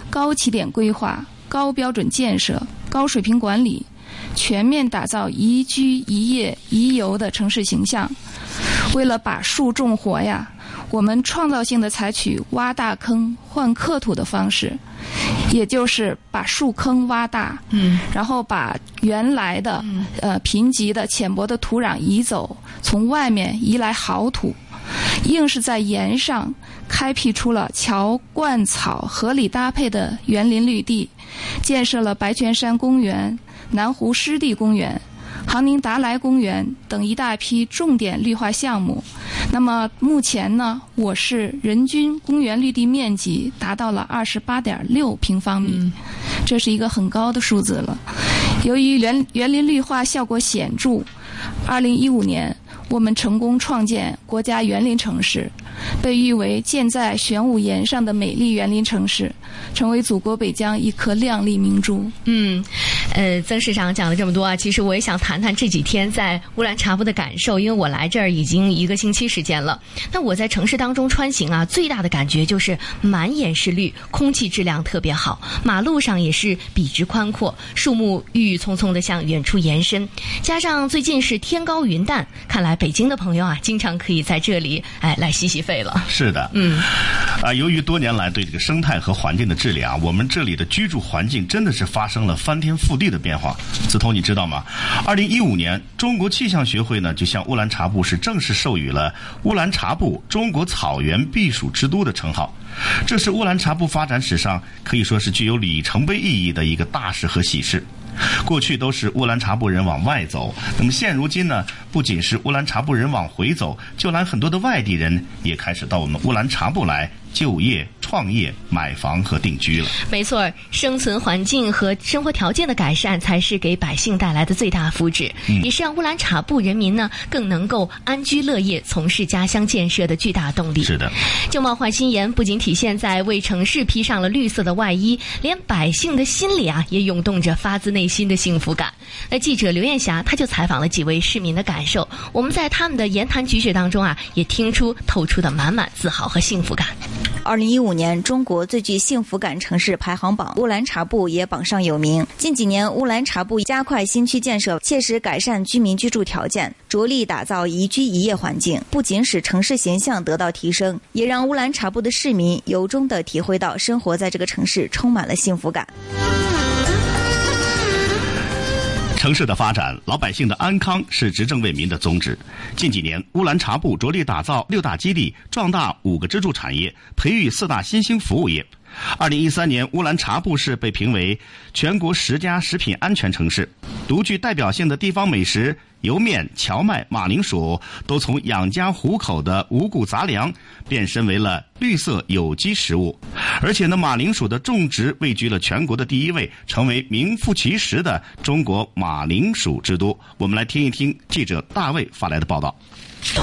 [SPEAKER 7] 高起点规划、高标准建设、高水平管理。全面打造宜居宜业宜游的城市形象。为了把树种活呀，我们创造性的采取挖大坑换克土的方式，也就是把树坑挖大，
[SPEAKER 2] 嗯，
[SPEAKER 7] 然后把原来的、
[SPEAKER 2] 嗯、
[SPEAKER 7] 呃贫瘠的浅薄的土壤移走，从外面移来好土，硬是在岩上开辟出了桥灌草合理搭配的园林绿地，建设了白泉山公园。南湖湿地公园、杭宁达莱公园等一大批重点绿化项目。那么目前呢，我市人均公园绿地面积达到了二十八点六平方米，
[SPEAKER 2] 嗯、
[SPEAKER 7] 这是一个很高的数字了。由于园园林绿化效果显著，二零一五年我们成功创建国家园林城市，被誉为建在玄武岩上的美丽园林城市，成为祖国北疆一颗亮丽明珠。
[SPEAKER 2] 嗯，呃，曾市长讲了这么多啊，其实我也想谈谈这几天在乌兰察布的感受，因为我来这儿已经一个星期时间了。那我在城市当中穿行啊，最大的感觉就是满眼是绿，空气质量特别好，马路上也是笔直宽阔，树木郁郁葱葱的向远处延伸，加上最近是天高云淡，看来。北京的朋友啊，经常可以在这里哎来洗洗肺了。
[SPEAKER 6] 是的，
[SPEAKER 2] 嗯，
[SPEAKER 6] 啊，由于多年来对这个生态和环境的治理啊，我们这里的居住环境真的是发生了翻天覆地的变化。子彤，你知道吗？二零一五年，中国气象学会呢就向乌兰察布市正式授予了乌兰察布中国草原避暑之都的称号。这是乌兰察布发展史上可以说是具有里程碑意义的一个大事和喜事。过去都是乌兰察布人往外走，那么现如今呢？不仅是乌兰察布人往回走，就连很多的外地人也开始到我们乌兰察布来。就业、创业、买房和定居了。
[SPEAKER 2] 没错，生存环境和生活条件的改善才是给百姓带来的最大福祉，也是让乌兰察布人民呢更能够安居乐业、从事家乡建设的巨大动力。
[SPEAKER 6] 是的，
[SPEAKER 2] 旧貌换新颜不仅体现在为城市披上了绿色的外衣，连百姓的心里啊也涌动着发自内心的幸福感。那记者刘艳霞她就采访了几位市民的感受，我们在他们的言谈举止当中啊，也听出透出的满满自豪和幸福感。
[SPEAKER 15] 二零一五年中国最具幸福感城市排行榜，乌兰察布也榜上有名。近几年，乌兰察布加快新区建设，切实改善居民居住条件，着力打造宜居宜业环境，不仅使城市形象得到提升，也让乌兰察布的市民由衷地体会到生活在这个城市充满了幸福感。
[SPEAKER 6] 城市的发展，老百姓的安康是执政为民的宗旨。近几年，乌兰察布着力打造六大基地，壮大五个支柱产业，培育四大新兴服务业。二零一三年，乌兰察布市被评为全国十佳食品安全城市，独具代表性的地方美食。油面、荞麦、马铃薯都从养家糊口的五谷杂粮变身为了绿色有机食物，而且呢，马铃薯的种植位居了全国的第一位，成为名副其实的中国马铃薯之都。我们来听一听记者大卫发来的报道。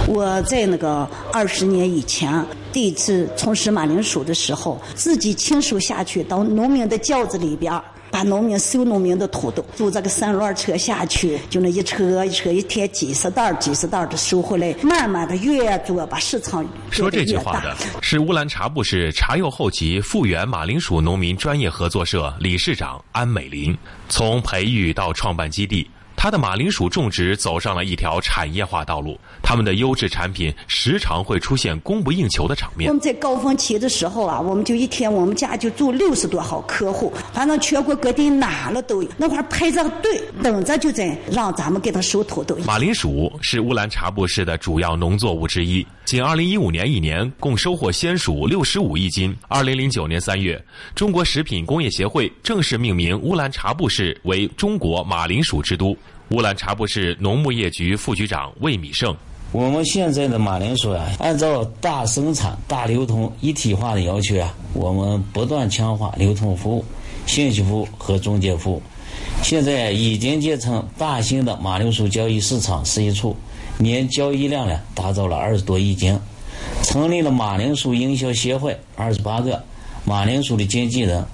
[SPEAKER 16] 我在那个二十年以前第一次从事马铃薯的时候，自己亲手下去到农民的窖子里边。把农民收农民的土豆，坐这个三轮车下去，就那一车一车，一天几十袋几十袋的收回来，慢慢的越做，把市场
[SPEAKER 17] 说这句话的是乌兰察布市察右后旗富源马铃薯农民专业合作社理事长安美林，从培育到创办基地。他的马铃薯种植走上了一条产业化道路，他们的优质产品时常会出现供不应求的场面。
[SPEAKER 16] 我们在高峰期的时候啊，我们就一天我们家就住六十多号客户，反正全国各地哪了都有，那块排着队等着就在让咱们给他收土豆。
[SPEAKER 17] 马铃薯是乌兰察布市的主要农作物之一，仅2015年一年共收获鲜薯65亿斤。2009年3月，中国食品工业协会正式命名乌兰察布市为中国马铃薯之都。乌兰察布市农牧业局副局长魏米胜：
[SPEAKER 18] 我们现在的马铃薯啊，按照大生产、大流通一体化的要求啊，我们不断强化流通服务、信息服务和中介服务。现在已经建成大型的马铃薯交易市场十一处，年交易量呢达到了二十多亿斤。成立了马铃薯营销协会二十八个，马铃薯的经纪人。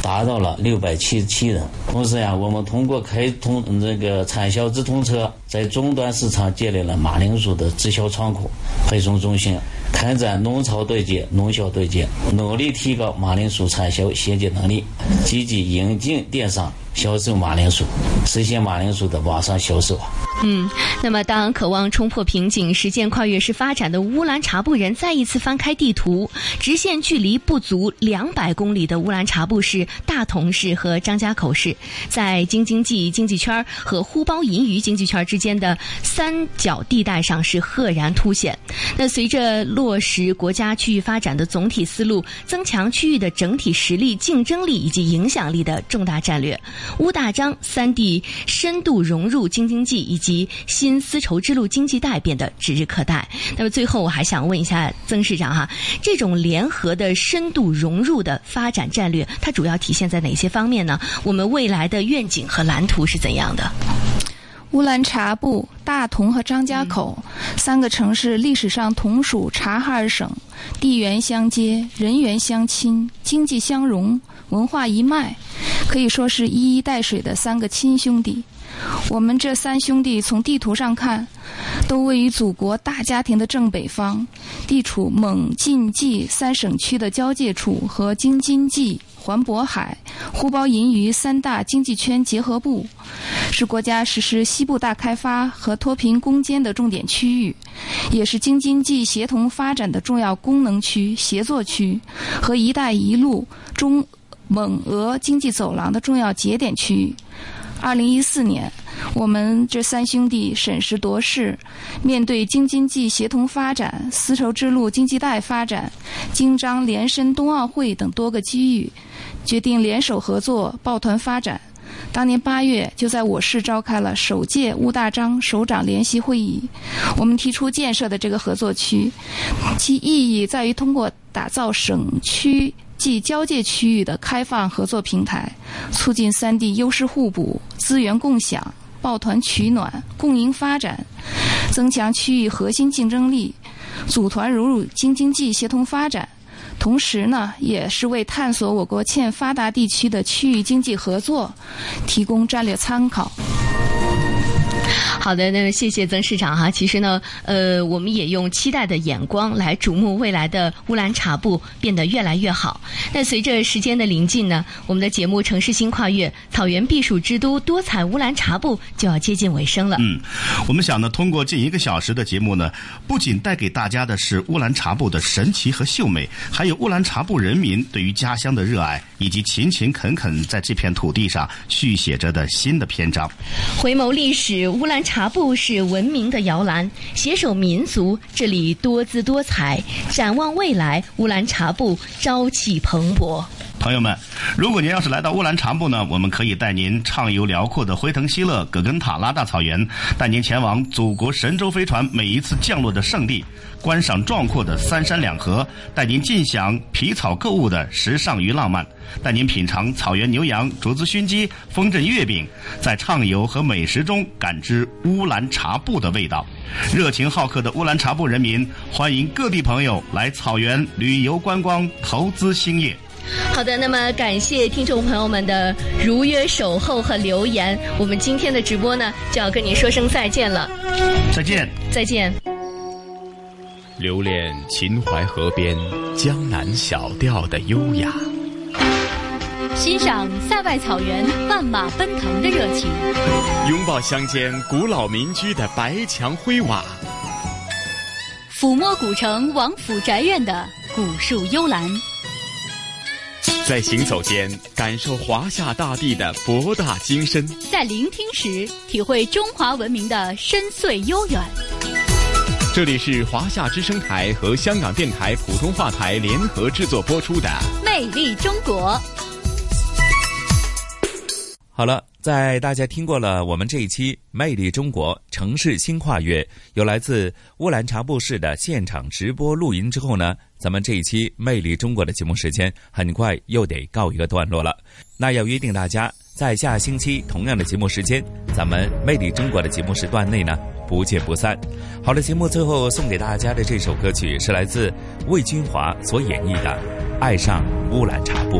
[SPEAKER 18] 达到了六百七十七人。同时呀，我们通过开通这个产销直通车，在终端市场建立了马铃薯的直销仓库、配送中心，开展农超对接、农销对接，努力提高马铃薯产销衔接能力，积极引进电商。销售马铃薯，实现马铃薯的网上销售。
[SPEAKER 2] 嗯，那么当渴望冲破瓶颈、实现跨越式发展的乌兰察布人再一次翻开地图，直线距离不足两百公里的乌兰察布市、大同市和张家口市，在京津冀经济圈和呼包银鱼经济圈之间的三角地带上是赫然凸显。那随着落实国家区域发展的总体思路，增强区域的整体实力、竞争力以及影响力的重大战略。乌大张三地深度融入京津冀以及新丝绸之路经济带变得指日可待。那么最后我还想问一下曾市长哈，这种联合的深度融入的发展战略，它主要体现在哪些方面呢？我们未来的愿景和蓝图是怎样的？
[SPEAKER 7] 乌兰察布、大同和张家口、三个城市历史上同属察哈尔省，地缘相接，人员相亲，经济相融，文化一脉，可以说是一衣带水的三个亲兄弟。我们这三兄弟从地图上看，都位于祖国大家庭的正北方，地处蒙晋冀三省区的交界处和京津冀。环渤海、呼包银鱼三大经济圈结合部，是国家实施西部大开发和脱贫攻坚的重点区域，也是京津冀协同发展的重要功能区、协作区和“一带一路”中蒙俄经济走廊的重要节点区域。二零一四年，我们这三兄弟审时度势，面对京津冀协同发展、丝绸之路经济带发展、京张联申冬奥会等多个机遇，决定联手合作、抱团发展。当年八月，就在我市召开了首届乌大张首长联席会议。我们提出建设的这个合作区，其意义在于通过打造省区。即交界区域的开放合作平台，促进三地优势互补、资源共享、抱团取暖、共赢发展，增强区域核心竞争力，组团融入京津冀协同发展。同时呢，也是为探索我国欠发达地区的区域经济合作提供战略参考。
[SPEAKER 2] 好的，那谢谢曾市长哈。其实呢，呃，我们也用期待的眼光来瞩目未来的乌兰察布变得越来越好。那随着时间的临近呢，我们的节目《城市新跨越》草原避暑之都多彩乌兰察布就要接近尾声了。
[SPEAKER 6] 嗯，我们想呢，通过近一个小时的节目呢，不仅带给大家的是乌兰察布的神奇和秀美，还有乌兰察布人民对于家乡的热爱，以及勤勤恳恳在这片土地上续写着的新的篇章。
[SPEAKER 2] 回眸历史，乌兰。察布是文明的摇篮，携手民族，这里多姿多彩。展望未来，乌兰察布朝气蓬勃。
[SPEAKER 6] 朋友们，如果您要是来到乌兰察布呢，我们可以带您畅游辽阔的辉腾希勒葛根塔拉大草原，带您前往祖国神舟飞船每一次降落的圣地，观赏壮阔的三山两河，带您尽享皮草购物的时尚与浪漫。带您品尝草原牛羊、竹子熏鸡、风镇月饼，在畅游和美食中感知乌兰察布的味道。热情好客的乌兰察布人民欢迎各地朋友来草原旅游观光、投资兴业。
[SPEAKER 2] 好的，那么感谢听众朋友们的如约守候和留言。我们今天的直播呢，就要跟您说声再见了。
[SPEAKER 6] 再见，
[SPEAKER 2] 再见。
[SPEAKER 1] 留恋秦淮河边江南小调的优雅。
[SPEAKER 19] 欣赏塞外草原万马奔腾的热情，
[SPEAKER 1] 拥抱乡间古老民居的白墙灰瓦，
[SPEAKER 19] 抚摸古城王府宅院的古树幽兰，
[SPEAKER 1] 在行走间感受华夏大地的博大精深，
[SPEAKER 19] 在聆听时体会中华文明的深邃悠远。
[SPEAKER 1] 这里是华夏之声台和香港电台普通话台联合制作播出的《
[SPEAKER 19] 魅力中国》。
[SPEAKER 3] 好了，在大家听过了我们这一期《魅力中国城市新跨越》，有来自乌兰察布市的现场直播录音之后呢，咱们这一期《魅力中国》的节目时间很快又得告一个段落了。那要约定大家在下星期同样的节目时间，咱们《魅力中国》的节目时段内呢不见不散。好的，节目最后送给大家的这首歌曲是来自魏军华所演绎的《爱上乌兰察布》。